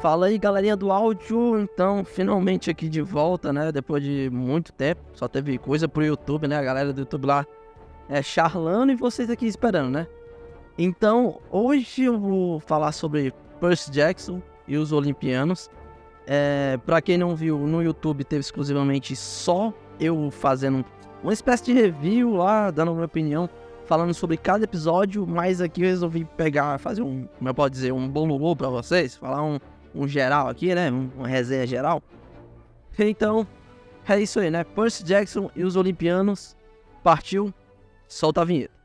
Fala aí, galerinha do áudio. Então, finalmente aqui de volta, né? Depois de muito tempo. Só teve coisa pro YouTube, né? A galera do YouTube lá é charlando e vocês aqui esperando, né? Então, hoje eu vou falar sobre Percy Jackson e os Olimpianos. É, para quem não viu, no YouTube teve exclusivamente só eu fazendo uma espécie de review lá, dando minha opinião, falando sobre cada episódio, mas aqui eu resolvi pegar, fazer um, como eu posso dizer, um bom para vocês, falar um, um geral aqui, né? Uma resenha geral. Então, é isso aí, né? Percy Jackson e os Olimpianos. Partiu, solta a vinheta.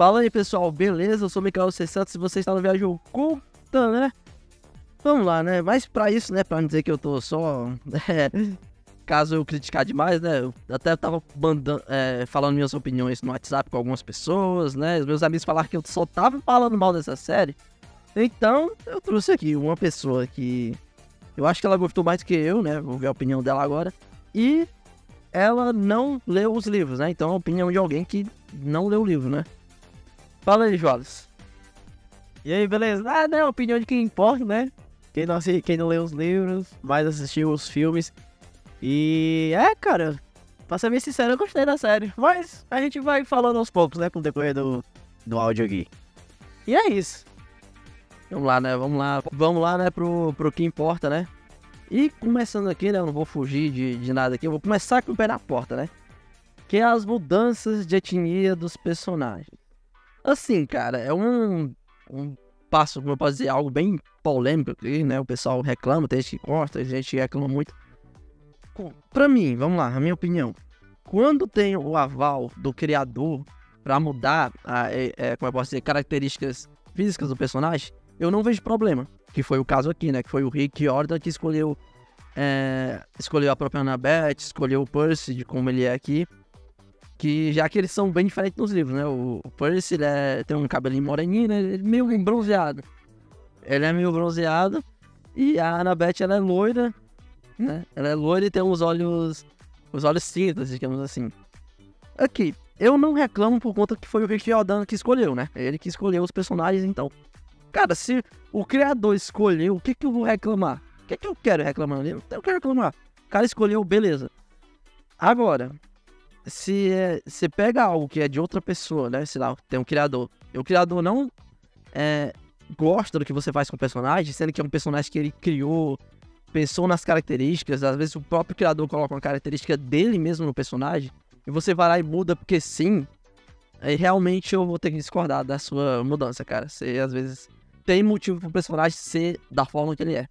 Fala aí pessoal, beleza? Eu sou o Mikael C. E você está no Viagem Oculta, né? Vamos lá, né? Mas pra isso, né? Pra não dizer que eu tô só. É, caso eu criticar demais, né? Eu até tava mandando, é, falando minhas opiniões no WhatsApp com algumas pessoas, né? Os meus amigos falaram que eu só tava falando mal dessa série. Então, eu trouxe aqui uma pessoa que. Eu acho que ela gostou mais do que eu, né? Vou ver a opinião dela agora. E ela não leu os livros, né? Então a opinião de alguém que não leu o livro, né? Fala aí, Jolas. E aí, beleza? Ah, né? Opinião de quem importa, né? Quem não, quem não lê os livros, mas assistiu os filmes. E é, cara, pra ser bem sincero, eu gostei da série. Mas a gente vai falando aos poucos, né? Com o decorrer do, do áudio aqui. E é isso. Vamos lá, né? Vamos lá. Vamos lá, né? Pro, pro que importa, né? E começando aqui, né? Eu não vou fugir de, de nada aqui. Eu vou começar com o pé na porta, né? Que é as mudanças de etnia dos personagens. Assim, cara, é um, um passo, como eu posso dizer, algo bem polêmico aqui, né? O pessoal reclama, tem gente que gosta, tem gente reclama muito. Pra mim, vamos lá, a minha opinião. Quando tem o aval do criador para mudar, a, é, é, como eu posso dizer, características físicas do personagem, eu não vejo problema. Que foi o caso aqui, né? Que foi o Rick Jordan que escolheu, é, escolheu a própria Annabeth, escolheu o Percy de como ele é aqui que já que eles são bem diferentes nos livros, né? O, Percy é, tem um cabelinho moreninho, né? Ele é meio bronzeado. Ele é meio bronzeado. E a Annabeth, ela é loira, né? Ela é loira e tem os olhos... Os olhos cintas, digamos assim. Aqui, eu não reclamo por conta que foi o Rick Jordan que escolheu, né? Ele que escolheu os personagens, então. Cara, se o criador escolheu, o que que eu vou reclamar? O que que eu quero reclamar? Eu não quero reclamar. O cara escolheu, beleza. Agora, se é, você pega algo que é de outra pessoa, né? Sei lá, tem um criador. E o criador não é, gosta do que você faz com o personagem, sendo que é um personagem que ele criou, pensou nas características. Às vezes o próprio criador coloca uma característica dele mesmo no personagem. E você vai lá e muda porque sim. Aí realmente eu vou ter que discordar da sua mudança, cara. Você às vezes tem motivo pro personagem ser da forma que ele é.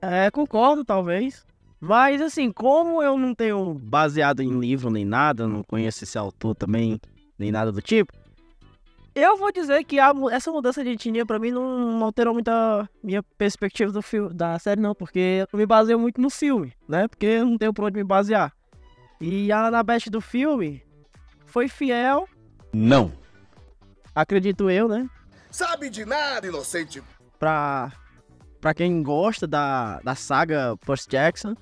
É, concordo, talvez. Mas assim, como eu não tenho baseado em livro nem nada, não conheço esse autor também, nem nada do tipo, eu vou dizer que a, essa mudança de etnia pra mim não, não alterou muito a minha perspectiva do filme, da série, não, porque eu me baseio muito no filme, né? Porque eu não tenho por onde me basear. E a Annabeth do filme foi fiel. Não. Acredito eu, né? Sabe de nada, inocente. Pra, pra quem gosta da, da saga Percy Jackson.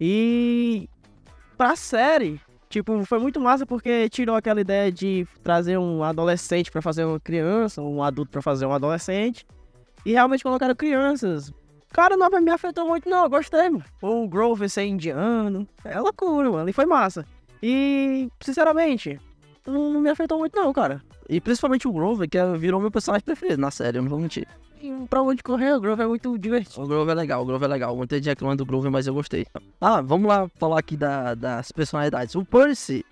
E pra série, tipo, foi muito massa porque tirou aquela ideia de trazer um adolescente para fazer uma criança, um adulto para fazer um adolescente. E realmente colocaram crianças. Cara, não me afetou muito, não. Gostei, mano. O Grover ser indiano. É loucura, mano. E foi massa. E, sinceramente, não me afetou muito, não, cara. E principalmente o Grover, que é, virou meu personagem preferido na série, eu não vou mentir pra onde correr, o Grove é muito divertido. O Grove é legal, o Grove é legal. Muita gente reclama do Grove, mas eu gostei. Ah, vamos lá falar aqui da, das personalidades. O Percy,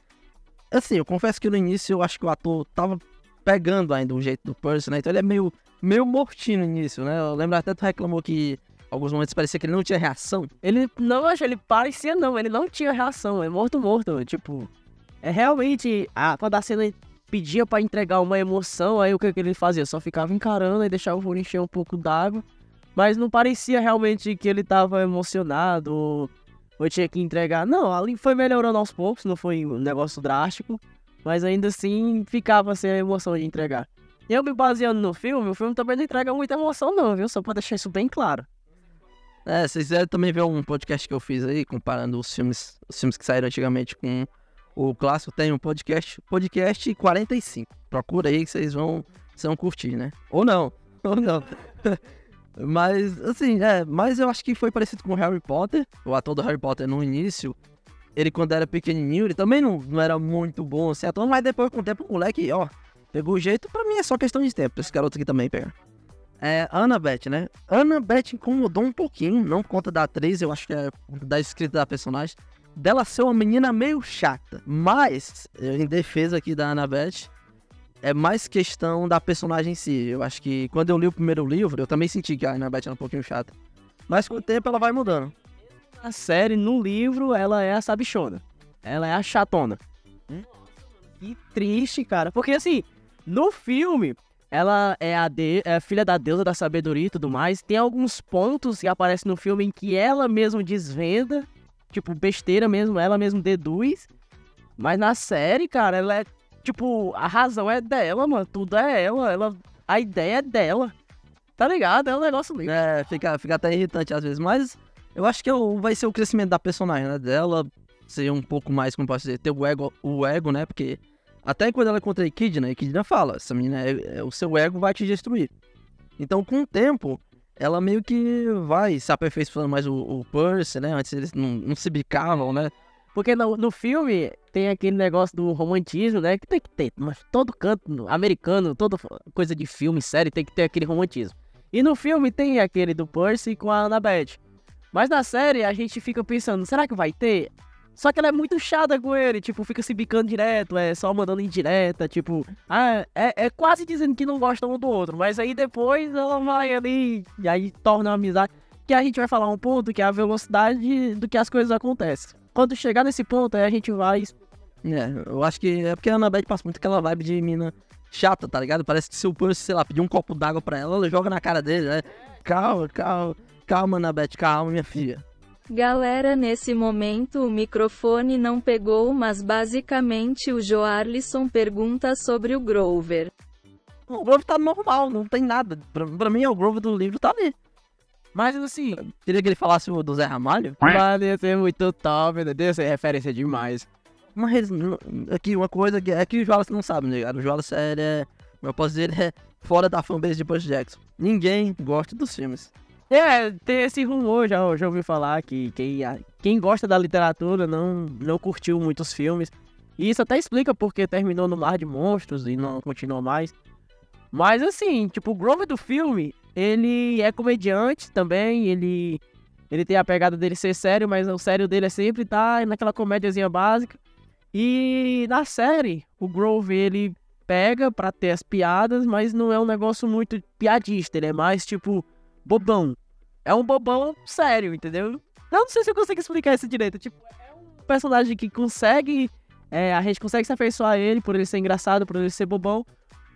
assim, eu confesso que no início eu acho que o ator tava pegando ainda o jeito do Percy, né? Então ele é meio, meio mortinho no início, né? Eu lembro até que tu reclamou que alguns momentos parecia que ele não tinha reação. Ele, não, acho, ele parecia não, ele não tinha reação, é morto, morto, tipo... É realmente, ah, quando a cena pedia para entregar uma emoção, aí o que, que ele fazia? Só ficava encarando e deixava o furo encher um pouco d'água. Mas não parecia realmente que ele tava emocionado ou, ou tinha que entregar. Não, ali foi melhorando aos poucos, não foi um negócio drástico. Mas ainda assim ficava sem a emoção de entregar. eu me baseando no filme, o filme também não entrega muita emoção, não, viu? Só pra deixar isso bem claro. É, vocês também ver um podcast que eu fiz aí, comparando os filmes, os filmes que saíram antigamente com o clássico, tem um podcast, podcast 45. Procura aí que vocês vão, vocês vão curtir, né? Ou não, ou não. mas, assim, é, mas eu acho que foi parecido com o Harry Potter. O ator do Harry Potter no início, ele quando era pequenininho, ele também não, não era muito bom assim, ator, mas depois com o tempo o moleque, ó, pegou o jeito. Pra mim é só questão de tempo, esse garoto aqui também pega. É, Annabeth, né? Annabeth incomodou um pouquinho, não por conta da atriz, eu acho que é da escrita da personagem. Dela ser uma menina meio chata. Mas, em defesa aqui da Annabeth, é mais questão da personagem em si. Eu acho que quando eu li o primeiro livro, eu também senti que a Annabeth era um pouquinho chata. Mas com o tempo ela vai mudando. Na série, no livro, ela é a sabichona. Ela é a chatona. Hum? Que triste, cara. Porque assim, no filme, ela é a de, é filha da deusa da sabedoria e tudo mais. Tem alguns pontos que aparecem no filme em que ela mesmo desvenda, tipo, besteira mesmo, ela mesmo deduz. Mas na série, cara, ela é, tipo, a razão é dela, mano. Tudo é ela, ela a ideia é dela. Tá ligado? É um negócio lindo. É, fica, fica até irritante às vezes, mas eu acho que vai ser o crescimento da personagem, né? Dela ser um pouco mais, como posso dizer, ter o ego, o ego, né? Porque até quando ela encontra a Echidna, a Echidna fala, essa menina, é, é, o seu ego vai te destruir. Então, com o tempo, ela meio que vai se aperfeiçoando mais o, o Percy, né? Antes eles não, não se bicavam, né? Porque no, no filme tem aquele negócio do romantismo, né? Que tem que ter, mas todo canto americano, toda coisa de filme, série, tem que ter aquele romantismo. E no filme tem aquele do Percy com a Annabeth. Mas na série a gente fica pensando, será que vai ter? Só que ela é muito chata com ele, tipo, fica se bicando direto, é só mandando indireta, tipo, ah, é, é quase dizendo que não gostam um do outro, mas aí depois ela vai ali e aí torna uma amizade. Que a gente vai falar um ponto que é a velocidade do que as coisas acontecem. Quando chegar nesse ponto, aí a gente vai. É, eu acho que é porque a Annabeth passa muito aquela vibe de mina chata, tá ligado? Parece que se o Percy, sei lá, pedir um copo d'água pra ela, ela joga na cara dele, né? Calma, calma, calma, Annabeth, calma, minha filha. Galera, nesse momento o microfone não pegou, mas basicamente o Joarlisson pergunta sobre o Grover. O Grover tá normal, não tem nada. Pra, pra mim, o Grover do livro tá ali. Mas assim. Queria que ele falasse o do Zé Ramalho. Mano, ia ser muito top, meu Deus, essa referência demais. Mas aqui, uma coisa que é que o Wallace não sabe, né, cara? O Wallace é. Eu posso dizer, ele é fora da fanbase de Percy Jackson. Ninguém gosta dos filmes. É, tem esse rumor, já, já ouvi falar que quem, quem gosta da literatura não, não curtiu muitos filmes. E isso até explica porque terminou no Mar de Monstros e não continuou mais. Mas assim, tipo, o Grover do filme, ele é comediante também, ele ele tem a pegada dele ser sério, mas o sério dele é sempre tá naquela comédiazinha básica. E na série, o Grover ele pega pra ter as piadas, mas não é um negócio muito piadista, ele é mais tipo bobão. É um bobão sério, entendeu? Eu não sei se eu consigo explicar isso direito. Tipo, é um personagem que consegue. É, a gente consegue se afeiçoar a ele por ele ser engraçado, por ele ser bobão.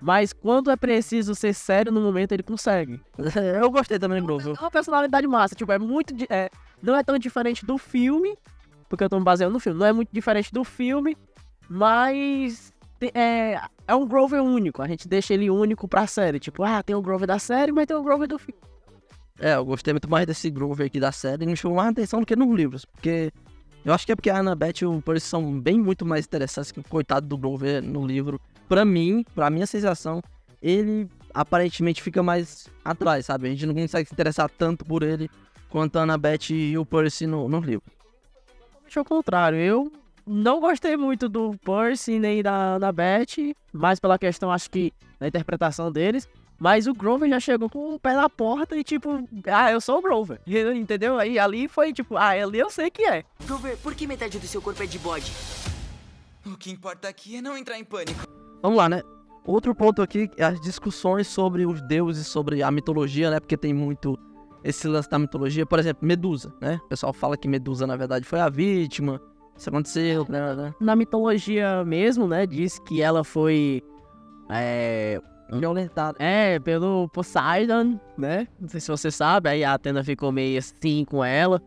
Mas quando é preciso ser sério no momento, ele consegue. Eu gostei também do Grover. É uma personalidade massa, tipo, é muito. É, não é tão diferente do filme, porque eu tô me baseando no filme. Não é muito diferente do filme, mas. É, é um Grover único. A gente deixa ele único pra série. Tipo, ah, tem o Grover da série, mas tem o Grover do filme. É, eu gostei muito mais desse Grover aqui da série me chamou mais atenção do que nos livros. Porque eu acho que é porque a Annabeth e o Percy são bem muito mais interessantes que o coitado do Grover no livro. Pra mim, pra minha sensação, ele aparentemente fica mais atrás, sabe? A gente não consegue se interessar tanto por ele quanto a Annabeth e o Percy no, no livro. Ao contrário, eu não gostei muito do Percy nem da Annabeth, mais pela questão, acho que, da interpretação deles. Mas o Grover já chegou com o pé na porta e tipo, ah, eu sou o Grover. Entendeu? Aí ali foi tipo, ah, ali eu sei que é. Grover, por que metade do seu corpo é de bode? O que importa aqui é não entrar em pânico. Vamos lá, né? Outro ponto aqui é as discussões sobre os deuses, sobre a mitologia, né? Porque tem muito esse lance da mitologia. Por exemplo, Medusa, né? O pessoal fala que Medusa, na verdade, foi a vítima. Isso aconteceu, né? Na mitologia mesmo, né? Diz que ela foi. É, violentada. É, pelo Poseidon, né? Não sei se você sabe, aí a Atena ficou meio assim com ela.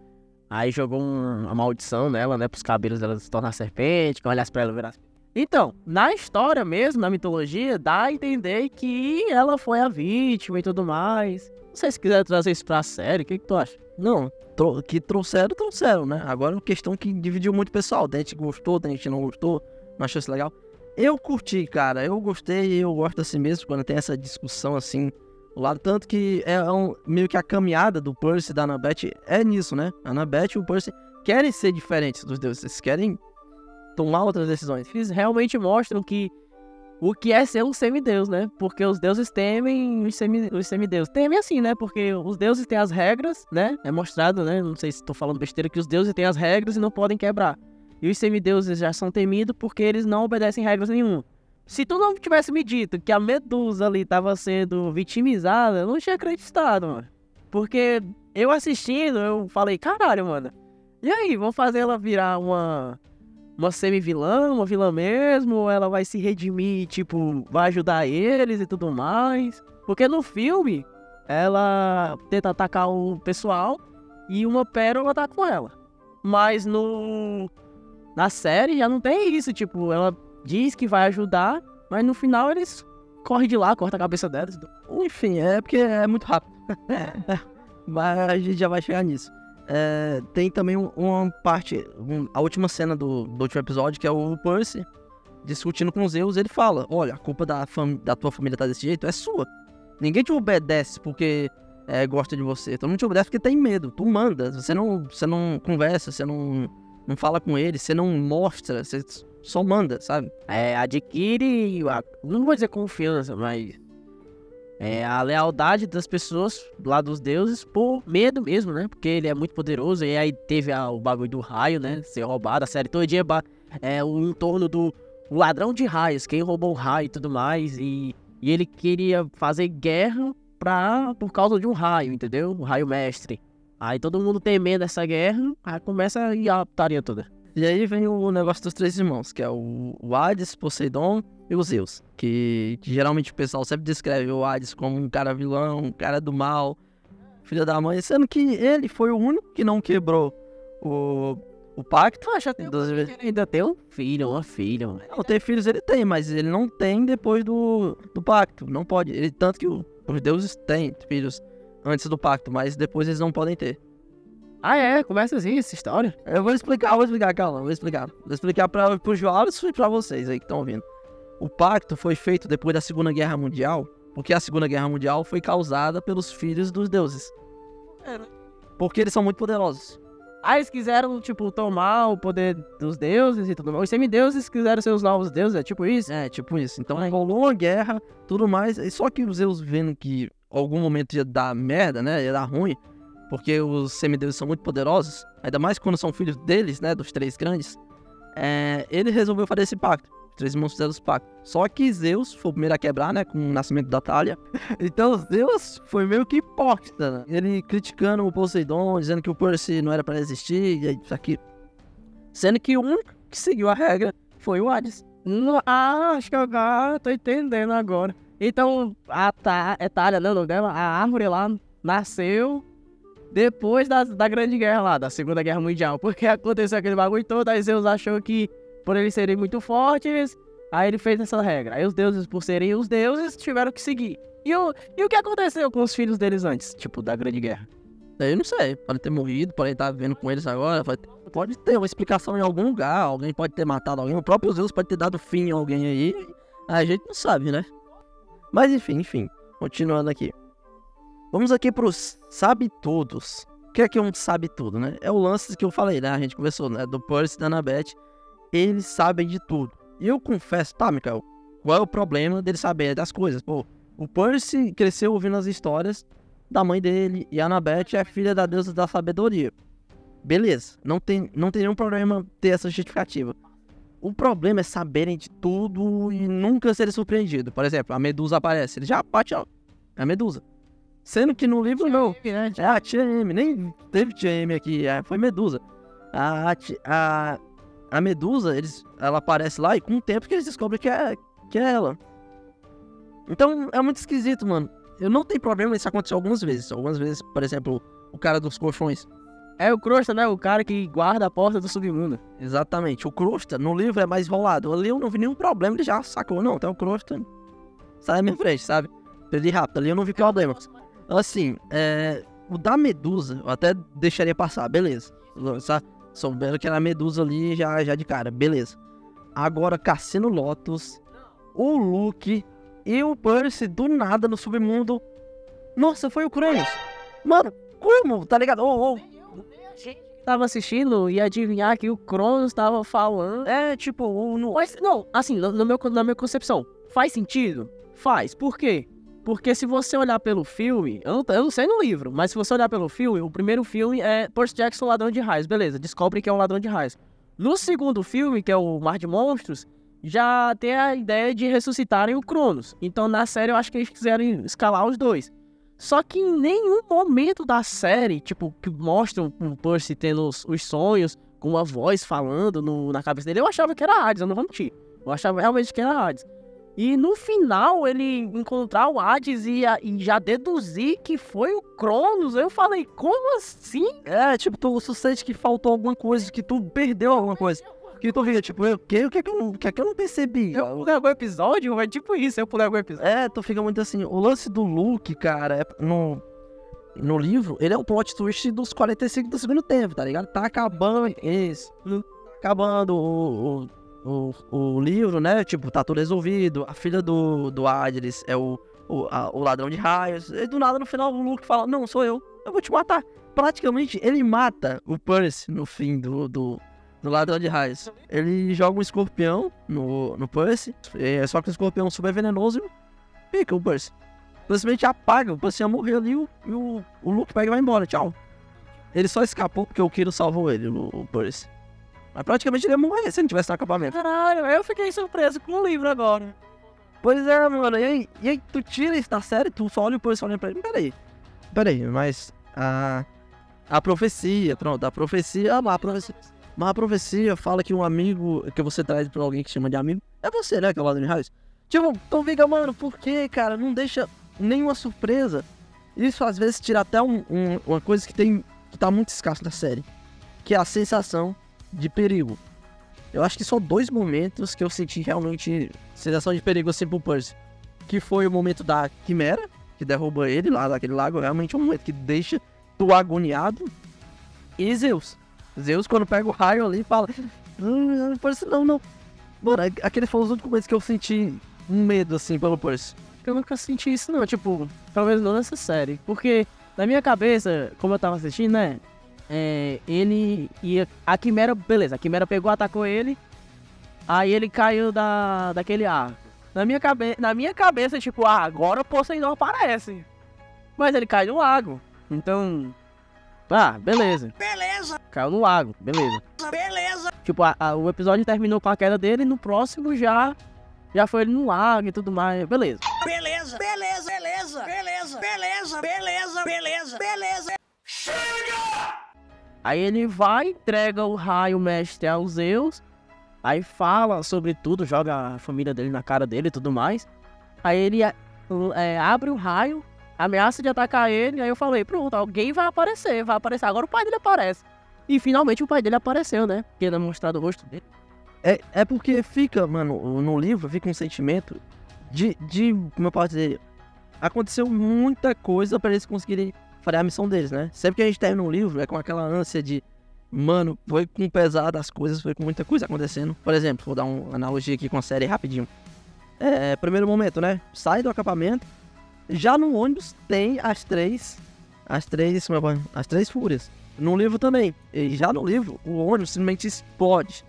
Aí jogou um, uma maldição nela, né? Pros cabelos dela se tornar serpente, que olhasse pra ela virar. Então, na história mesmo, na mitologia, dá a entender que ela foi a vítima e tudo mais. Não sei se quiser trazer isso pra série, o que, que tu acha? Não, tro- que trouxeram, trouxeram, né? Agora é uma questão que dividiu muito o pessoal. Tem gente que gostou, tem gente que não gostou, não achou isso legal. Eu curti, cara. Eu gostei e eu gosto assim mesmo quando tem essa discussão assim. lado tanto que é um, meio que a caminhada do Percy e da Annabeth é nisso, né? A Annabeth e o Percy querem ser diferentes dos deuses. Eles querem tomar outras decisões. Eles realmente mostram que o que é ser um semideus, né? Porque os deuses temem os, semi, os semideuses. Temem assim, né? Porque os deuses têm as regras, né? É mostrado, né? Não sei se tô falando besteira, que os deuses têm as regras e não podem quebrar. E os semideuses já são temidos porque eles não obedecem regras nenhuma. Se tu não tivesse me dito que a Medusa ali tava sendo vitimizada, eu não tinha acreditado, mano. Porque eu assistindo, eu falei, caralho, mano. E aí, vamos fazer ela virar uma uma semi-vilã, uma vilã mesmo, ou ela vai se redimir, tipo, vai ajudar eles e tudo mais. Porque no filme, ela tenta atacar o pessoal e uma pérola tá com ela. Mas no na série já não tem isso, tipo, ela diz que vai ajudar, mas no final eles correm de lá, corta a cabeça delas. Enfim, é porque é muito rápido. Mas a gente já vai chegar nisso. É, tem também um- uma parte, a última cena do, do último episódio, que é o Percy discutindo com os Zeus. Ele fala: Olha, a culpa da, da tua família tá desse jeito é sua. Ninguém te obedece porque é, gosta de você. Todo mundo te obedece porque tem medo. Tu manda. Você não, você não conversa, você não, não fala com eles, você não mostra, você só manda, sabe? É, adquire, não vou dizer confiança, mas é a lealdade das pessoas lá dos deuses por medo mesmo, né? Porque ele é muito poderoso e aí teve a- o bagulho do raio, né? Ser roubado, a série todo dia é o entorno do ladrão de raios, quem roubou o raio e tudo mais e, e ele queria fazer guerra pra, por causa de um raio, entendeu? O raio mestre. Aí todo mundo temendo essa guerra, aí começa a ir a putaria toda. E aí vem o negócio dos três irmãos, que é o, o Hades, Poseidon e o Zeus. Que, que geralmente o pessoal sempre descreve o Hades como um cara vilão, um cara do mal, filho da mãe, sendo que ele foi o único que não quebrou o, o pacto. Tu acha até Dos- ele ainda tem um filho, uma filha, mano. Não, ter filhos ele tem, mas ele não tem depois do, do pacto. Não pode. Ele, tanto que o- os deuses têm filhos antes do pacto, mas depois eles não podem ter. Ah, é? Começa assim essa história. Eu vou explicar, vou explicar, calma, vou explicar. Vou explicar para os Joales e para vocês aí que estão ouvindo. O pacto foi feito depois da Segunda Guerra Mundial, porque a Segunda Guerra Mundial foi causada pelos filhos dos deuses. Porque eles são muito poderosos. Aí eles quiseram, tipo, tomar o poder dos deuses e tudo mais. Os semideuses quiseram ser os novos deuses, é tipo isso? É, tipo isso. Então rolou uma guerra, tudo mais. e Só que os Zeus vendo que algum momento ia dar merda, né? Ia dar ruim. Porque os semideuses são muito poderosos. Ainda mais quando são filhos deles, né? Dos três grandes. É, ele resolveu fazer esse pacto. Os três irmãos fizeram esse pacto. Só que Zeus foi o primeiro a quebrar, né? Com o nascimento da Talha. Então Zeus foi meio que hipócrita, né? Ele criticando o Poseidon, dizendo que o Percy não era pra existir. E isso aqui. Sendo que o único que seguiu a regra foi o Hades. Ah, acho que eu ah, tô entendendo agora. Então, a Ta- é Talha, nome dela? A árvore lá nasceu depois da, da Grande Guerra lá, da Segunda Guerra Mundial. Porque aconteceu aquele bagulho todo, aí Zeus achou que, por eles serem muito fortes, aí ele fez essa regra. Aí os deuses, por serem os deuses, tiveram que seguir. E o, e o que aconteceu com os filhos deles antes, tipo, da Grande Guerra? Eu não sei, pode ter morrido, pode estar vivendo com eles agora, pode, pode ter uma explicação em algum lugar, alguém pode ter matado alguém, o próprio Zeus pode ter dado fim em alguém aí, a gente não sabe, né? Mas enfim, enfim, continuando aqui. Vamos aqui pros sabe todos. O que é que um sabe tudo, né? É o lance que eu falei, né? A gente conversou, né? Do Percy e da Annabeth. Eles sabem de tudo. E eu confesso, tá, Mikael? Qual é o problema deles saberem das coisas? Pô, o Percy cresceu ouvindo as histórias da mãe dele e a Annabeth é filha da deusa da sabedoria. Beleza, não tem, não tem nenhum problema ter essa justificativa. O problema é saberem de tudo e nunca serem surpreendidos. Por exemplo, a Medusa aparece, ele já bate, ó, é a Medusa. Sendo que no livro não. É a tia M, nem teve tia M aqui, é, foi Medusa. A, a, a Medusa, eles, ela aparece lá e com o tempo que eles descobrem que é, que é ela. Então é muito esquisito, mano. Eu não tenho problema isso acontecer algumas vezes. Algumas vezes, por exemplo, o cara dos colchões É o Crosta, né? O cara que guarda a porta do submundo. Exatamente. O Crosta, no livro, é mais enrolado. Ali eu não vi nenhum problema, ele já sacou. Não, então o Crosta sai na minha frente, sabe? Perdi rápido. Ali eu não vi problema. Assim, é, o da Medusa, eu até deixaria passar, beleza. Soubendo que era a Medusa ali já, já de cara, beleza. Agora, Cassino Lotus, o Luke e o Percy do nada no submundo. Nossa, foi o Cronos. Mano, como? Tá ligado? Ô, ô, Tava assistindo e adivinhar que o Cronos tava falando. É, tipo, o, no, Mas, não, assim, no no meu, na minha concepção, faz sentido? Faz. Por quê? Porque se você olhar pelo filme, eu não, eu não sei no livro, mas se você olhar pelo filme, o primeiro filme é Percy Jackson, ladrão de raios. Beleza, descobre que é um ladrão de raios. No segundo filme, que é o Mar de Monstros, já tem a ideia de ressuscitarem o Cronos. Então na série eu acho que eles quiseram escalar os dois. Só que em nenhum momento da série, tipo, que mostram o Percy tendo os, os sonhos, com uma voz falando no- na cabeça dele, eu achava que era Hades, eu não vou mentir. Eu achava realmente que era Hades. E no final, ele encontrar o Hades e, e já deduzir que foi o Cronos, eu falei, como assim? É, tipo, tu sente que faltou alguma coisa, que tu perdeu alguma coisa. Que tu fica, tipo, eu, que, o que é que eu não, o que é que eu não percebi? Eu pulei algum episódio? É tipo isso, eu pulei algum episódio. É, tu fica muito assim. O lance do Luke, cara, é, no, no livro, ele é um plot twist dos 45 do segundo tempo, tá ligado? Tá acabando. Isso. Acabando o, o, o, o livro, né? Tipo, tá tudo resolvido. A filha do, do Hades é o, o, a- o ladrão de raios. E do nada, no final, o Luke fala: Não, sou eu. Eu vou te matar. Praticamente, ele mata o Percy no fim do, do, do ladrão de raios. Ele joga um escorpião no, no Percy. É, só que o escorpião é super venenoso e pica o Percy. Simplesmente apaga, o Percy ia morrer ali e o, o, o Luke pega e vai embora, tchau. Ele só escapou porque o Kiro salvou ele, o, o Percy. Mas praticamente ele ia morrer se ele tivesse no acampamento. Caralho, eu fiquei surpreso com o livro agora. Pois é, mano, e aí, e aí tu tira isso da série, tu só olha o Percy olhando pra ele, peraí, peraí, mas a, a profecia, pronto, a profecia, ah, a profecia, mas a profecia fala que um amigo que você traz pra alguém que chama de amigo, é você, né, que é o Ladrão Raios. Tipo, então fica, mano, por que, cara, não deixa nenhuma surpresa. Isso às vezes tira até um- um- uma coisa que tem, que tá muito escasso na série, que é a sensação de perigo. Eu acho que só dois momentos que eu senti realmente sensação de perigo assim pro Percy. Que foi o momento da Quimera, que derruba ele lá daquele lago. Realmente é um momento que deixa tu agoniado. E Zeus. Zeus, quando pega o raio ali, fala: Não, Percy, não, não. Mano, aquele foi os únicos momentos que eu senti um medo assim pelo Percy. Eu nunca senti isso, não. Tipo, pelo menos não nessa série. Porque, na minha cabeça, como eu tava assistindo, né? É, ele ia. A Quimera, beleza, a Quimera pegou, atacou ele. Aí ele caiu da, daquele arco. Na minha, cabe, na minha cabeça, tipo, ah, agora o Poseidon aparece. Mas ele cai no lago. Então. Ah, beleza. Beleza, Caiu no lago, beleza. beleza. Tipo, a- a- o episódio terminou com a queda dele e no próximo já. Já foi ele no lago e tudo mais. Beleza. Beleza, beleza, beleza, beleza, beleza, beleza, beleza, beleza. Aí ele vai, entrega o raio mestre aos Zeus. Aí fala sobre tudo, joga a família dele na cara dele e tudo mais. Aí ele é, é, abre o raio, ameaça de atacar ele. Aí eu falei, pronto, alguém vai aparecer, vai aparecer. Agora o pai dele aparece. E finalmente o pai dele apareceu, né? Porque ele é mostrado o rosto dele. É, é porque fica, mano, no livro fica um sentimento de, de como eu posso dizer, aconteceu muita coisa pra eles conseguirem fazer a missão deles, né? Sempre que a gente termina um livro, é com aquela ânsia de, mano, foi com o pesar das coisas, foi com muita coisa acontecendo. Por exemplo, vou dar uma analogia aqui com a série rapidinho. É, primeiro momento, né? Sai do acampamento, já no ônibus tem as três, as três, é as três fúrias. No livro também. E já no livro, o ônibus simplesmente explode.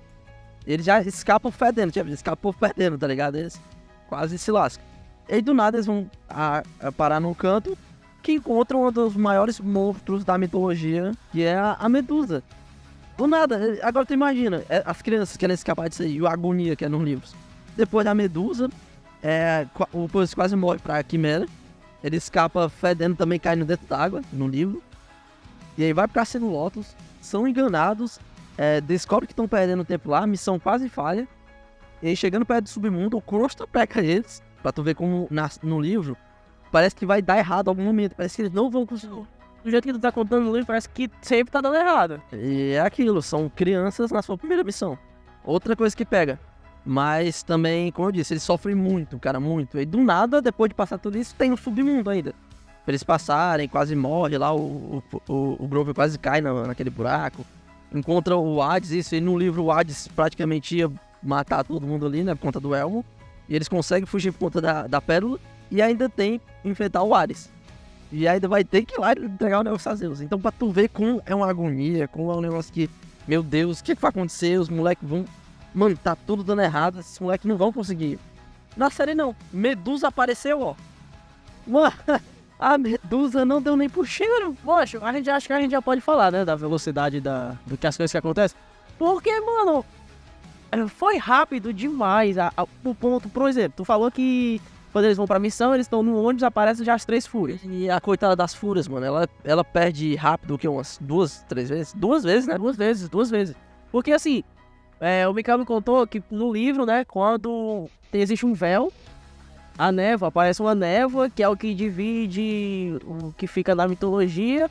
Eles já escapam fedendo, tipo, escapam fedendo, tá ligado? Eles quase se lascam. E do nada eles vão a- a parar num canto que encontram um dos maiores monstros da mitologia, que é a, a Medusa. Do nada, eh, agora tu imagina, eh, as crianças querem escapar disso aí, e a agonia que é nos livros. Depois da Medusa, é, o Percy quase morre pra Quimera. Ele escapa fedendo também caindo dentro d'água, no livro. E aí vai pra Cassino Lotus, são enganados, é, descobre que estão perdendo tempo lá, a missão quase falha. E aí, chegando perto do submundo, o Crosta peca eles, pra tu ver como na- no livro, parece que vai dar errado em algum momento, parece que eles não vão conseguir. do jeito que tu tá contando no livro, parece que sempre tá dando errado. E é aquilo, são crianças na sua primeira missão. Outra coisa que pega. Mas também, como eu disse, eles sofrem muito, cara, muito. E do nada, depois de passar tudo isso, tem um submundo ainda. Pra eles passarem, quase morre lá, o, o, o, o Grover quase cai na, naquele buraco. Encontra o Hades, isso, e no livro o Hades praticamente ia matar todo mundo ali, né, por conta do Elmo. E eles conseguem fugir por conta da, da pérola. E ainda tem enfrentar o Ares. E ainda vai ter que ir lá entregar o negócio a Zeus. Então pra tu ver como é uma agonia, como é um negócio que, meu Deus, o que, que vai acontecer? Os moleques vão. Mano, tá tudo dando errado, esses moleques não vão conseguir. Na série não. Medusa apareceu, ó. Mano, a Medusa não deu nem por cheiro. Poxa, a gente acha que a gente já pode falar, né, da velocidade da, do que as coisas que acontecem. Porque, mano, foi rápido demais. A, a, o ponto, por exemplo, tu falou que quando eles vão pra missão, eles estão no ônibus, aparecem já as três fúrias. E a coitada das fúrias, mano, ela, ela perde rápido o que? Umas duas, três vezes? Duas vezes, né? Duas vezes, duas vezes. Porque assim, é, o Mikael me contou que no livro, né, quando existe um véu, a névoa, aparece uma névoa, que é o que divide o que fica na mitologia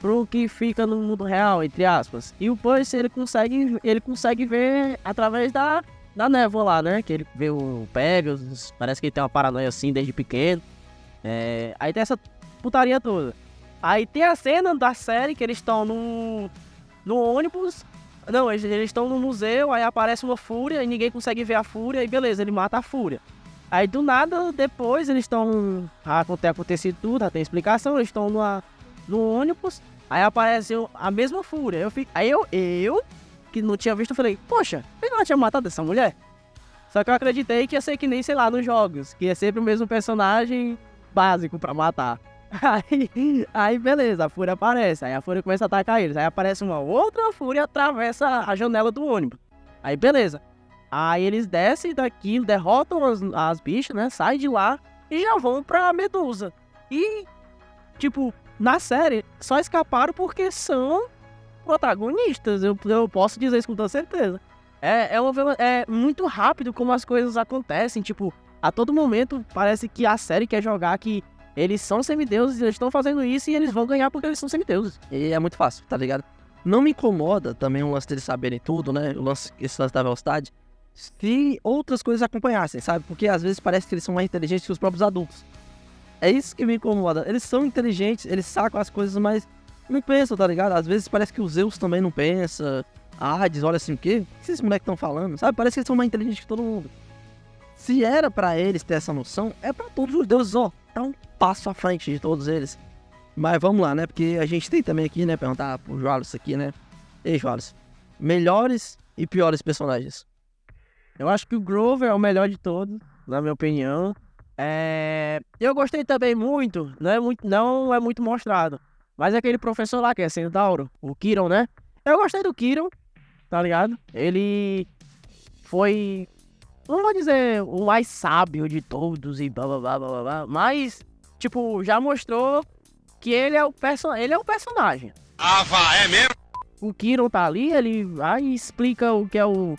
pro que fica no mundo real, entre aspas. E o Percy, ele consegue, ele consegue ver através da, da névoa lá, né? Que ele vê o Pegasus, parece que ele tem uma paranoia assim desde pequeno. É, aí tem essa putaria toda. Aí tem a cena da série que eles estão no, no ônibus. Não, eles estão no museu, aí aparece uma fúria e ninguém consegue ver a fúria, e beleza, ele mata a fúria. Aí do nada, depois eles estão. Ah, tem acontecido tudo, já tem explicação, eles estão no ônibus, aí apareceu a mesma fúria. Eu fico, aí eu, eu, que não tinha visto, falei, poxa, que ela tinha matado essa mulher? Só que eu acreditei que ia ser que nem, sei lá, nos jogos, que ia sempre o mesmo personagem básico pra matar. Aí, aí beleza, a fúria aparece, aí a fúria começa a atacar eles, aí aparece uma outra fúria atravessa a janela do ônibus. Aí beleza. Aí eles descem daquilo, derrotam as, as bichas, né? Saem de lá e já vão pra Medusa. E, tipo, na série, só escaparam porque são protagonistas. Eu, eu posso dizer isso com toda certeza. É, é, uma é muito rápido como as coisas acontecem. Tipo, a todo momento parece que a série quer jogar que eles são semideuses, eles estão fazendo isso e eles vão ganhar porque eles são semideuses. E é muito fácil, tá ligado? Não me incomoda também o lance deles saberem tudo, né? O lance, esse lance da velocidade. Se outras coisas acompanhassem, sabe? Porque às vezes parece que eles são mais inteligentes que os próprios adultos. É isso que me incomoda. Eles são inteligentes, eles sacam as coisas, mas não pensam, tá ligado? Às vezes parece que os Zeus também não pensa. A Hades olha assim, o quê? O que esses moleques estão falando? Sabe? Parece que eles são mais inteligentes que todo mundo. Se era pra eles ter essa noção, é pra todos os deuses, ó. Tá um passo à frente de todos eles. Mas vamos lá, né? Porque a gente tem também aqui, né? Perguntar pro Joalos aqui, né? Ei, Joalos. Melhores e piores personagens. Eu acho que o Grover é o melhor de todos, na minha opinião. É... Eu gostei também muito, não é muito, não é muito mostrado. Mas aquele professor lá, que é Centauro, o Kiron, né? Eu gostei do Kiron, tá ligado? Ele foi, não vou dizer o mais sábio de todos e blá blá blá blá blá, mas, tipo, já mostrou que ele é o, perso ele é o personagem. Ah, vá, é mesmo? O Kiron tá ali, ele vai e explica o que é o.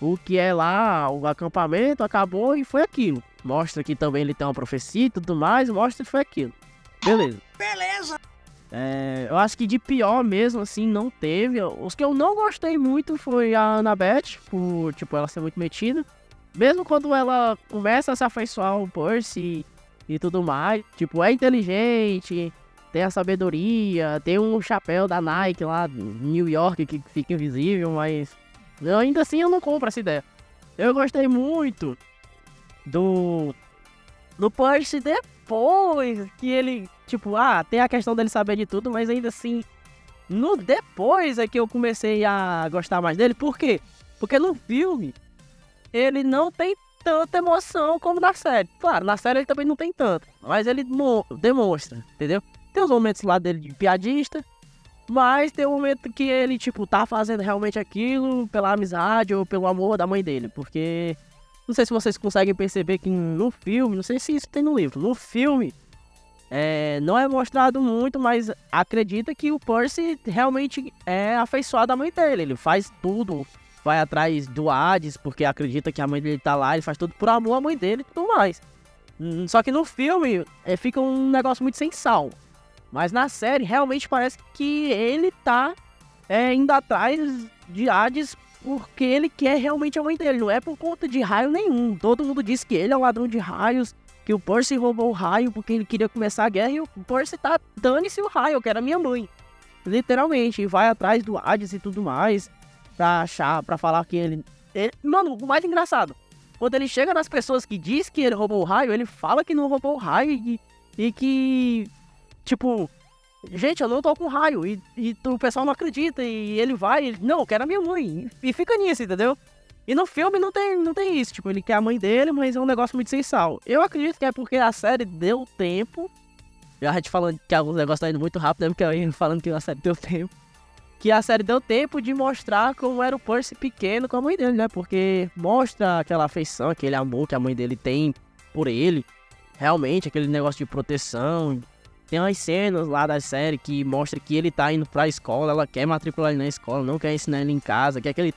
O que é lá, o acampamento, acabou e foi aquilo. Mostra que também ele tem uma profecia e tudo mais, mostra que foi aquilo. Beleza. Beleza. É, eu acho que de pior mesmo, assim, não teve. Os que eu não gostei muito foi a Annabeth, por, tipo, ela ser muito metida. Mesmo quando ela começa a se afeiçoar ao Percy e tudo mais. Tipo, é inteligente, tem a sabedoria, tem um chapéu da Nike lá New York que fica invisível, mas eu, ainda assim eu não compro essa ideia. Eu gostei muito do do Percy depois que ele, tipo, ah, tem a questão dele saber de tudo, mas ainda assim, no depois é que eu comecei a gostar mais dele. Por quê? Porque no filme ele não tem tanta emoção como na série. Claro, na série ele também não tem tanto, mas ele mo- demonstra, entendeu? Tem os momentos lá dele de piadista, mas tem um momento que ele, tipo, tá fazendo realmente aquilo pela amizade ou pelo amor da mãe dele, porque não sei se vocês conseguem perceber que no filme, não sei se isso tem no livro, no filme é, não é mostrado muito, mas acredita que o Percy realmente é afeiçoado à mãe dele. Ele faz tudo, vai atrás do Hades, porque acredita que a mãe dele tá lá, ele faz tudo por amor à mãe dele e tudo mais. Hum, Só que no filme é, fica um negócio muito sem sal. Mas na série, realmente parece que ele tá é, indo atrás de Hades porque ele quer realmente a mãe dele. Não é por conta de raio nenhum. Todo mundo diz que ele é o ladrão de raios, que o Percy roubou o raio porque ele queria começar a guerra e o Percy tá dane-se o raio, eu quero a minha mãe. Literalmente, vai atrás do Hades e tudo mais pra achar, pra falar que ele... ele... Mano, o mais engraçado, quando ele chega nas pessoas que diz que ele roubou o raio, ele fala que não roubou o raio e, e que, tipo, gente, eu não tô com raio. E, e o pessoal não acredita. E ele vai, não, eu quero a minha mãe. E fica nisso, entendeu? E no filme não tem, não tem isso. Tipo, ele quer a mãe dele, mas é um negócio muito sem sal. Eu acredito que é porque a série deu tempo. Já a gente falando que alguns negócios tá indo muito rápido, né? Porque eu ia falando que a série deu tempo. Que a série deu tempo de mostrar como era o Percy pequeno com a mãe dele, né? Porque mostra aquela afeição, aquele amor que a mãe dele tem por ele. Realmente, aquele negócio de proteção, tem umas cenas lá da série que mostra que ele tá indo pra escola, ela quer matricular ele na escola, não quer ensinar ele em casa, quer que ele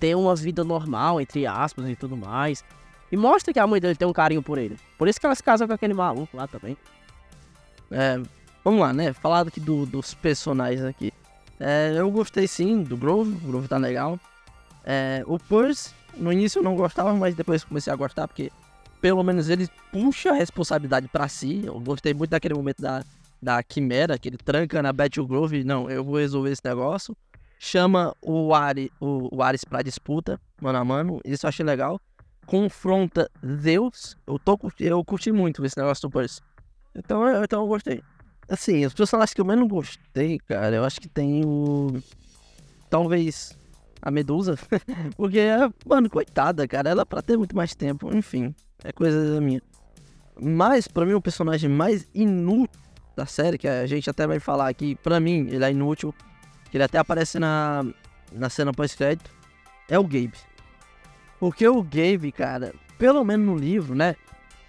tenha uma vida normal, entre aspas, e tudo mais. E mostra que a mãe dele tem um carinho por ele. Por isso que ela se casou com aquele maluco lá também. É, vamos lá, né? Falar aqui do, dos personagens aqui. É, eu gostei sim do Grove, o Grove tá legal. É, o Percy, no início eu não gostava, mas depois comecei a gostar, porque pelo menos ele puxa a responsabilidade para si. Eu gostei muito daquele momento da, da Quimera, que ele tranca na Battle Grove, não, eu vou resolver esse negócio. Chama o, Ari, o, o Ares pra disputa, mano a mano, isso eu achei legal. Confronta Deus, eu, tô, eu curti muito esse negócio do Percy. Então, então eu gostei. Assim, os personagens que eu menos gostei, cara, eu acho que tem o. Talvez a Medusa. Porque, mano, coitada, cara, ela pra ter muito mais tempo, enfim, é coisa minha. Mas, pra mim, o personagem mais inútil da série, que a gente até vai falar aqui, pra mim, ele é inútil, que ele até aparece na, na cena pós-crédito, é o Gabe. Porque o Gabe, cara, pelo menos no livro, né?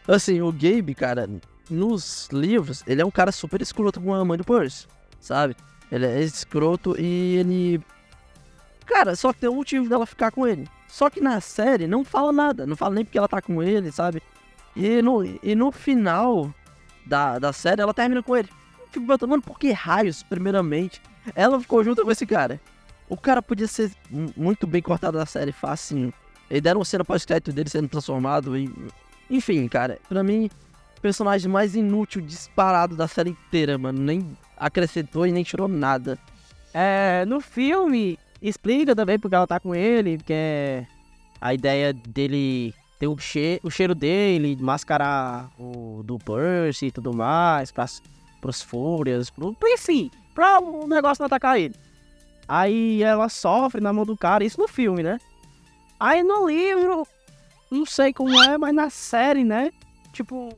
Assim, o Gabe, cara, nos livros, ele é um cara super escroto com a mãe do Percy, sabe? Ele é escroto e ele. Cara, só que tem um motivo dela ficar com ele. Só que na série não fala nada, não fala nem porque ela tá com ele, sabe? E no, e no final da, da série, ela termina com ele. Fico perguntando, mano, por que raios, primeiramente? Ela ficou junto com esse cara. O cara podia ser muito bem cortado da série, facinho. Eles deram cena pós-crédito dele sendo transformado e... Enfim, cara, pra mim, personagem mais inútil, disparado da série inteira, mano. Nem acrescentou e nem tirou nada. É, no filme, explica também porque ela tá com ele, que é a ideia dele ter o, che o cheiro dele, mascarar o do Percy e tudo mais, pras, pros fúrias, pro, enfim, pra o negócio não atacar ele. Aí ela sofre na mão do cara, isso no filme, né? Aí no livro, não sei como é, mas na série, né? Tipo,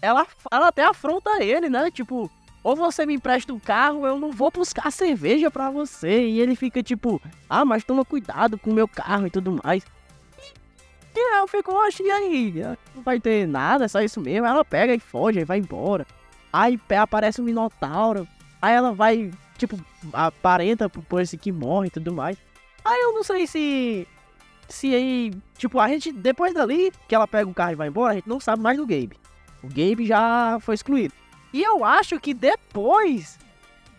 ela, ela até afronta ele, né? Tipo, ou você me empresta um carro, eu não vou buscar cerveja pra você. E ele fica tipo, ah, mas toma cuidado com o meu carro e tudo mais. E eu fico, oxe, e aí? Não vai ter nada, é só isso mesmo. Ela pega e foge, e vai embora. Aí aparece um Minotauro. Aí ela vai, tipo, aparenta por esse que morre e tudo mais. Aí eu não sei se. Se aí. Tipo, a gente, depois dali, que ela pega o carro e vai embora, a gente não sabe mais do Gabe. O Gabe já foi excluído. E eu acho que depois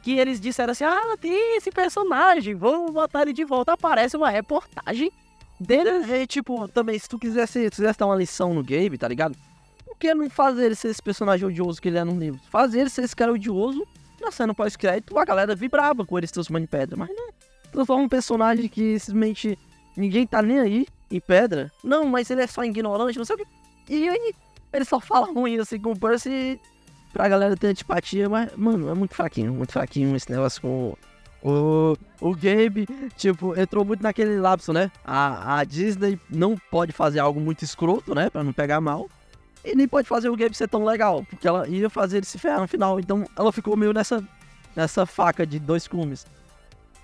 que eles disseram assim: ah, tem esse personagem, vamos botar ele de volta, aparece uma reportagem dele. É, tipo, também, se tu quisesse, se quisesse dar uma lição no Gabe, tá ligado? Por que não fazer ele ser esse personagem odioso que ele é no livro? Fazer ele ser esse cara odioso, na cena pós-crédito, a galera vibrava com ele se transformando em pedra. Mas não, transforma um personagem que simplesmente ninguém tá nem aí em pedra. Não, mas ele é só ignorante, não sei o que. E aí, ele só fala ruim assim com o Percy pra galera ter antipatia, mas, mano, é muito fraquinho, muito fraquinho esse negócio com o, o Gabe, tipo, entrou muito naquele lapso, né? A, a Disney não pode fazer algo muito escroto, né? Pra não pegar mal. E nem pode fazer o Gabe ser tão legal, porque ela ia fazer ele se ferrar no final. Então ela ficou meio nessa, nessa faca de dois cumes.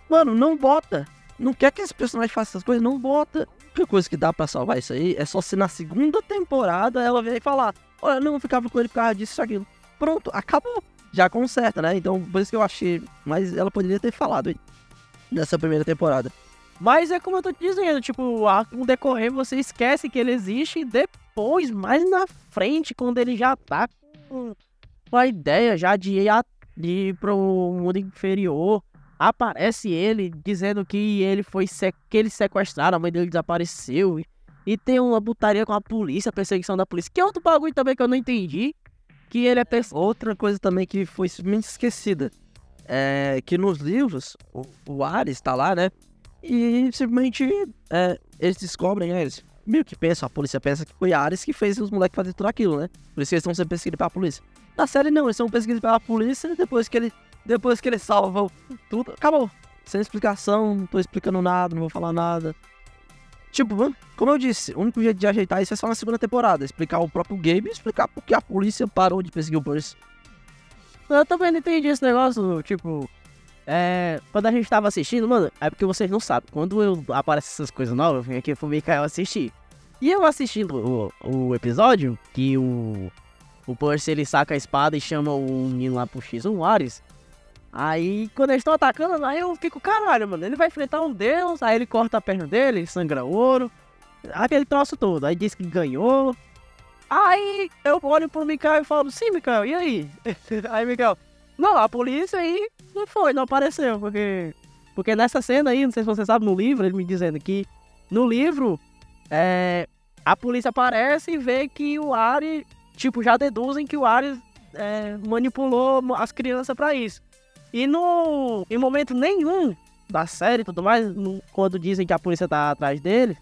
Mano, não bota. Não quer que esse personagem faça essas coisas? Não bota. A única coisa que dá pra salvar isso aí é só se na segunda temporada ela vier e falar: Olha, não ficava com ele por causa disso e aquilo. Pronto, acabou já conserta, né? Então, por isso que eu achei. Mas ela poderia ter falado nessa primeira temporada. Mas é como eu tô te dizendo, tipo, com o decorrer você esquece que ele existe e depois, mais na frente, quando ele já tá com a ideia já de ir de ir pro mundo inferior. Aparece ele dizendo que ele foi se- que ele sequestraram, a mãe dele desapareceu. E, e tem uma putaria com a polícia, perseguição da polícia. Que é outro bagulho também que eu não entendi. Que ele é. Outra coisa também que foi simplesmente esquecida é que nos livros o, o Ares tá lá, né? E simplesmente é, eles descobrem, né? Eles meio que pensam, a polícia pensa que foi Ares que fez os moleques fazer tudo aquilo, né? Por isso que eles estão sendo perseguidos pela polícia. Na série não, eles são perseguidos pela polícia depois que ele depois que eles salvam tudo, acabou. Sem explicação, não tô explicando nada, não vou falar nada. Tipo, como eu disse, o único jeito de ajeitar isso é só na segunda temporada. Explicar o próprio game e explicar por que a polícia parou de perseguir o Percy. Eu também não entendi esse negócio, tipo. É. Quando a gente tava assistindo, mano, é porque vocês não sabem. Quando eu aparecem essas coisas novas, eu vim aqui pro Mikael assistir. E eu assistindo o, o episódio, que o. O Percy ele saca a espada e chama o menino lá pro X, um Ares. Aí, quando eles estão atacando, aí eu fico, caralho, mano, ele vai enfrentar um deus, aí ele corta a perna dele, sangra ouro, aquele troço todo. Aí diz que ganhou. Aí eu olho pro Mikael e falo, sim, Mikael, e aí? aí, Mikael, não, a polícia aí não foi, não apareceu, porque. Porque nessa cena aí, não sei se você sabe, no livro, ele me dizendo que no livro, é, a polícia aparece e vê que o Ares, tipo, já deduzem que o Ares é, manipulou as crianças pra isso. E no, em momento nenhum da série e tudo mais, no- quando dizem que a polícia tá atrás dele,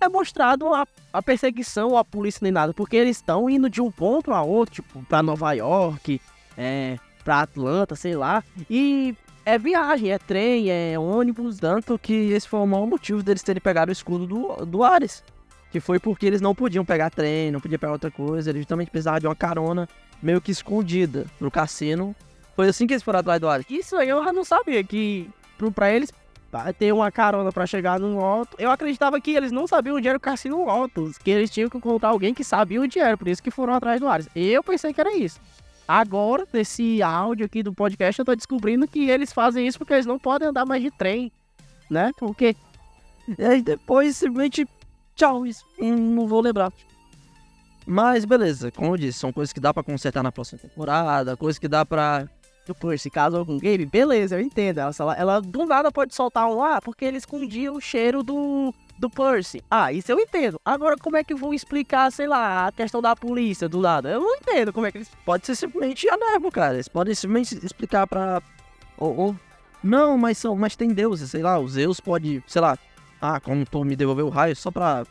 é mostrado a, a perseguição a polícia nem nada, porque eles estão indo de um ponto a outro, tipo, pra Nova York, é, pra Atlanta, sei lá, e é viagem, é trem, é ônibus, Tanto que esse foi o maior motivo deles terem pegado o escudo do, do Ares. Que foi porque eles não podiam pegar trem, não podiam pegar outra coisa, eles justamente precisavam de uma carona meio que escondida pro cassino. Foi assim que eles foram atrás do Ares. Isso aí eu já não sabia que pra eles ter uma carona pra chegar no Otto. Eu acreditava que eles não sabiam onde era o cassino Otto, que eles tinham que encontrar alguém que sabia onde era, por isso que foram atrás do Ares. Eu pensei que era isso. Agora, nesse áudio aqui do podcast, eu tô descobrindo que eles fazem isso porque eles não podem andar mais de trem, né? Porque E aí depois simplesmente, tchau, isso não vou lembrar. Mas beleza, como eu disse, são coisas que dá pra consertar na próxima temporada, coisas que dá pra. o Percy casou com o Gabe, beleza, eu entendo. Ela, ela, do nada pode soltar um ah, porque ele escondia o cheiro do, do Percy. Ah, isso eu entendo. Agora, como é que vão explicar, sei lá, a questão da polícia do lado? Eu não entendo como é que eles. Pode ser simplesmente a Nervo, cara. Eles podem simplesmente explicar pra. Ou, ou- Não, mas são. Mas tem deuses, sei lá, os Zeus pode, sei lá. Ah, como tu me devolveu o raio, só pra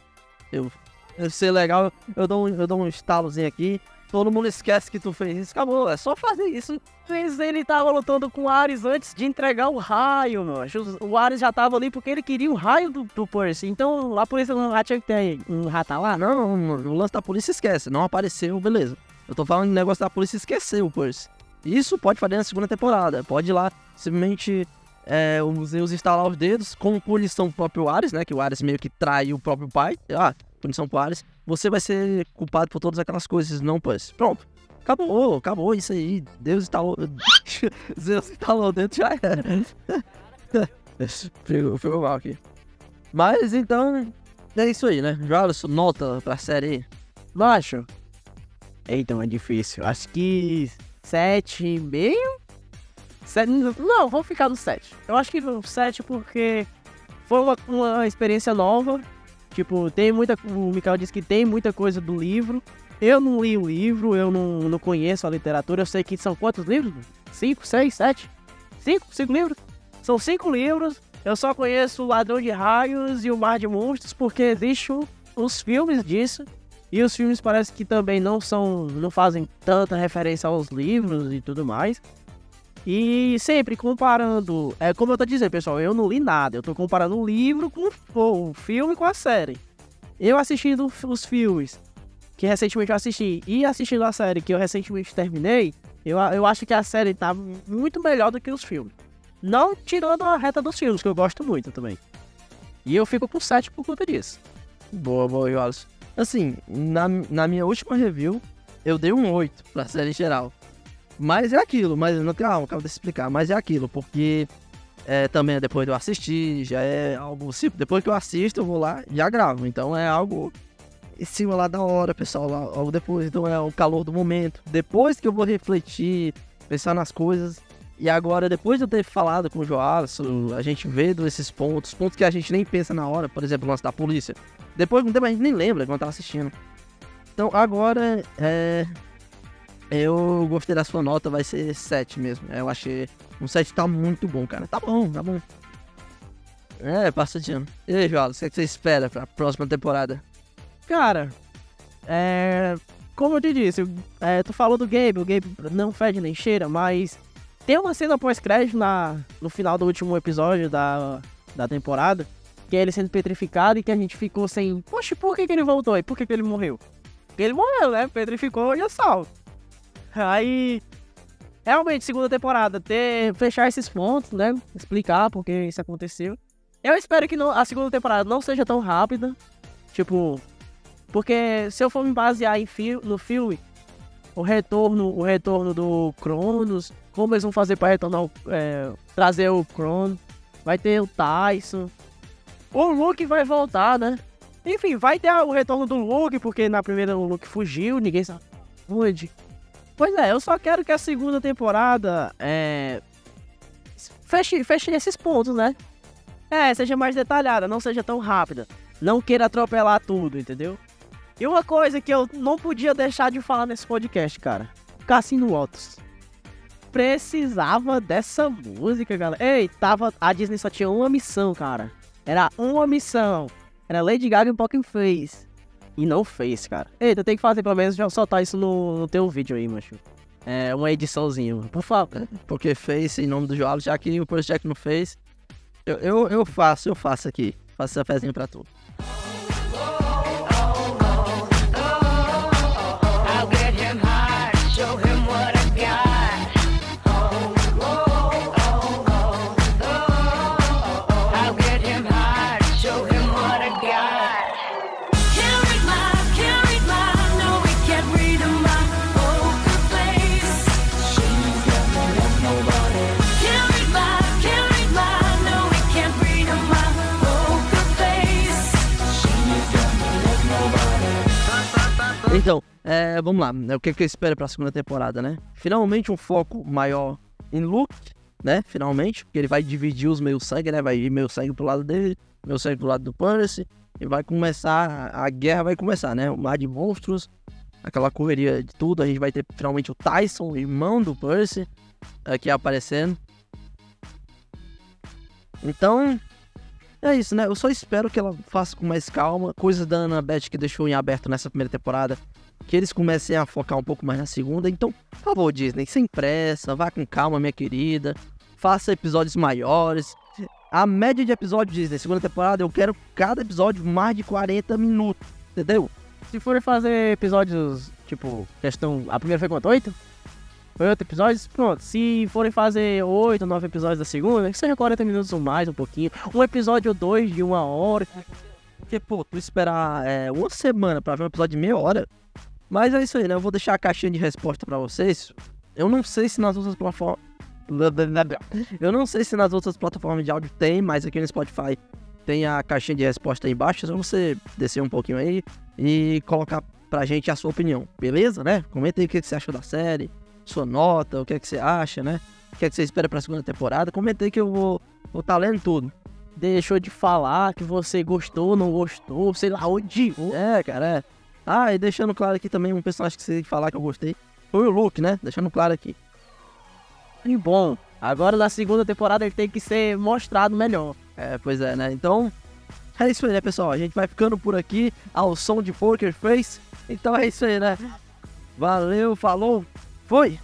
eu, eu ser legal, eu dou, eu dou um estalozinho aqui. Todo mundo esquece que tu fez isso. Acabou, é só fazer isso. Mas ele tava lutando com o Ares antes de entregar o raio, meu. O Ares já tava ali porque ele queria o raio do, do Percy. Então a polícia não já tinha que ter um rata lá, não? Não, não, o lance da polícia esquece. Não apareceu, beleza. Eu tô falando do negócio da polícia esquecer o Percy. Isso pode fazer na segunda temporada. Pode ir lá, simplesmente é, os Zeus instalar os dedos, com punição pro próprio Ares, né? Que o Ares meio que traiu o próprio pai. Ah, punição pro Ares. Você vai ser culpado por todas aquelas coisas, não Percy. Pronto. Acabou, acabou isso aí. Deus instalou. Zeus instalou dentro já era. Pegou mal aqui. Mas então, é isso aí, né? Jarlson, nota pra série aí. Baixo. Então é difícil. Acho que sete e meio? Sete, não, vamos ficar no 7. Eu acho que no 7 porque foi uma, uma experiência nova. Tipo, tem muita. O Mikael disse que tem muita coisa do livro. Eu não li o livro, eu não, não conheço a literatura. Eu sei que são quantos livros? Cinco, seis, sete? Cinco? Cinco livros? São cinco livros. Eu só conheço o Ladrão de Raios e o Mar de Monstros porque existem os filmes disso. E os filmes parece que também não são. não fazem tanta referência aos livros e tudo mais. E sempre comparando. É como eu tô dizendo, pessoal, eu não li nada. Eu tô comparando o livro com o filme com a série. Eu assistindo os filmes que recentemente eu assisti e assistindo a série que eu recentemente terminei, eu, eu acho que a série tá muito melhor do que os filmes. Não tirando a reta dos filmes, que eu gosto muito também. E eu fico com 7 por conta disso. Boa, boa, Jarlson. Assim, na, na minha última review, eu dei um 8 pra série geral. Mas é aquilo, mas não calma, calma de explicar, mas é aquilo, porque é, também depois de eu assistir, já é algo. Depois que eu assisto, eu vou lá e já gravo. Então é algo em cima lá da hora, pessoal, lá, algo depois. Então é o calor do momento. Depois que eu vou refletir, pensar nas coisas. E agora, depois de eu ter falado com o Joalisson, a gente vendo esses pontos, pontos que a gente nem pensa na hora, por exemplo, o lance da polícia. Depois de um tempo a gente nem lembra quando tava assistindo. Então agora, é. Eu gostei da sua nota, vai ser 7 mesmo. Eu achei. Um 7 tá muito bom, cara. Tá bom, tá bom. É, passa de ano. E aí, Joalisson, o que, é que você espera pra próxima temporada? Cara, é. Como eu te disse, é, tu falou do Gabe, o Gabe não fede nem cheira, mas tem uma cena pós-crédito no final do último episódio da, da temporada, que é ele sendo petrificado e que a gente ficou sem. Poxa, por que, que ele voltou? E por que, que ele morreu? Porque ele morreu, né? Petrificou e é salvo. Aí. Realmente, segunda temporada, ter, fechar esses pontos, né? Explicar por que isso aconteceu. Eu espero que não- a segunda temporada não seja tão rápida. Tipo, porque se eu for me basear em fi- no filme, o retorno, o retorno do Cronos, como eles vão fazer pra retornar, é, trazer o Cronos, vai ter o Tyson, o Luke vai voltar, né? Enfim, vai ter o retorno do Luke, porque na primeira o Luke fugiu, ninguém sabe onde. Pois é, eu só quero que a segunda temporada é, feche, feche esses pontos, né? É, seja mais detalhada, não seja tão rápida. Não queira atropelar tudo, entendeu? E uma coisa que eu não podia deixar de falar nesse podcast, cara. Cassino Altos. Precisava dessa música, galera. Ei, tava. A Disney só tinha uma missão, cara. Era uma missão. Era Lady Gaga e Pokémon Face. E não fez, cara. Ei, tu tem que fazer pelo menos já soltar isso no, no teu vídeo aí, macho. É, uma ediçãozinha, por favor. Porque fez em nome do Joalisson, já que o Jack não fez. Eu, eu, eu faço, eu faço aqui. Faço essa fezinha pra tu. Então, é, vamos lá. né, O que, que eu espero pra segunda temporada, né? Finalmente um foco maior em Luke, né? Finalmente, porque ele vai dividir os meio sangue, né? Vai ir meio sangue pro lado dele, meu sangue pro lado do Percy. E vai começar, a guerra vai começar, né? O mar de monstros, aquela correria de tudo. A gente vai ter finalmente o Tyson, irmão do Percy, aqui aparecendo. Então, é isso, né? Eu só espero que ela faça com mais calma. Coisas da Annabeth que deixou em aberto nessa primeira temporada. Que eles comecem a focar um pouco mais na segunda. Então, por favor, Disney, sem pressa, vá com calma, minha querida. Faça episódios maiores. A média de episódios Disney, segunda temporada, eu quero cada episódio mais de 40 minutos. Entendeu? Se forem fazer episódios, tipo, questão. A primeira foi quanto? Oito? Foi oito episódios? Pronto. Se forem fazer oito, nove episódios da segunda, que seja 40 minutos ou mais, um pouquinho. Um episódio ou dois de uma hora. Porque, pô, tu esperar é, uma semana pra ver um episódio de meia hora. Mas é isso aí, né? Eu vou deixar a caixinha de resposta pra vocês. Eu não sei se nas outras plataformas. Eu não sei se nas outras plataformas de áudio tem, mas aqui no Spotify tem a caixinha de resposta aí embaixo. É só você descer um pouquinho aí e colocar pra gente a sua opinião, beleza, né? Comenta aí o que você achou da série, sua nota, o que, é que você acha, né? O que, é que você espera pra segunda temporada. Comenta aí que eu vou vou tá lendo tudo. Deixou de falar que você gostou, não gostou, sei lá, odiou. É, cara, é. Ah, e deixando claro aqui também um personagem que você falar que eu gostei. Foi o Luke, né? Deixando claro aqui. E bom, agora na segunda temporada ele tem que ser mostrado melhor. É, pois é, né? Então, é isso aí, né, pessoal? A gente vai ficando por aqui ao som de Poker Face. Então é isso aí, né? Valeu, falou, foi!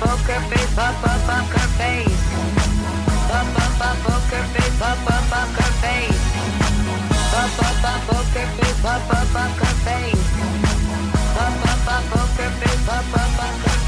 Poker face, up up up her face. Up up up poker face, up up up her face. Up up up up face, up up up her face. Up up up up face, up up up her face.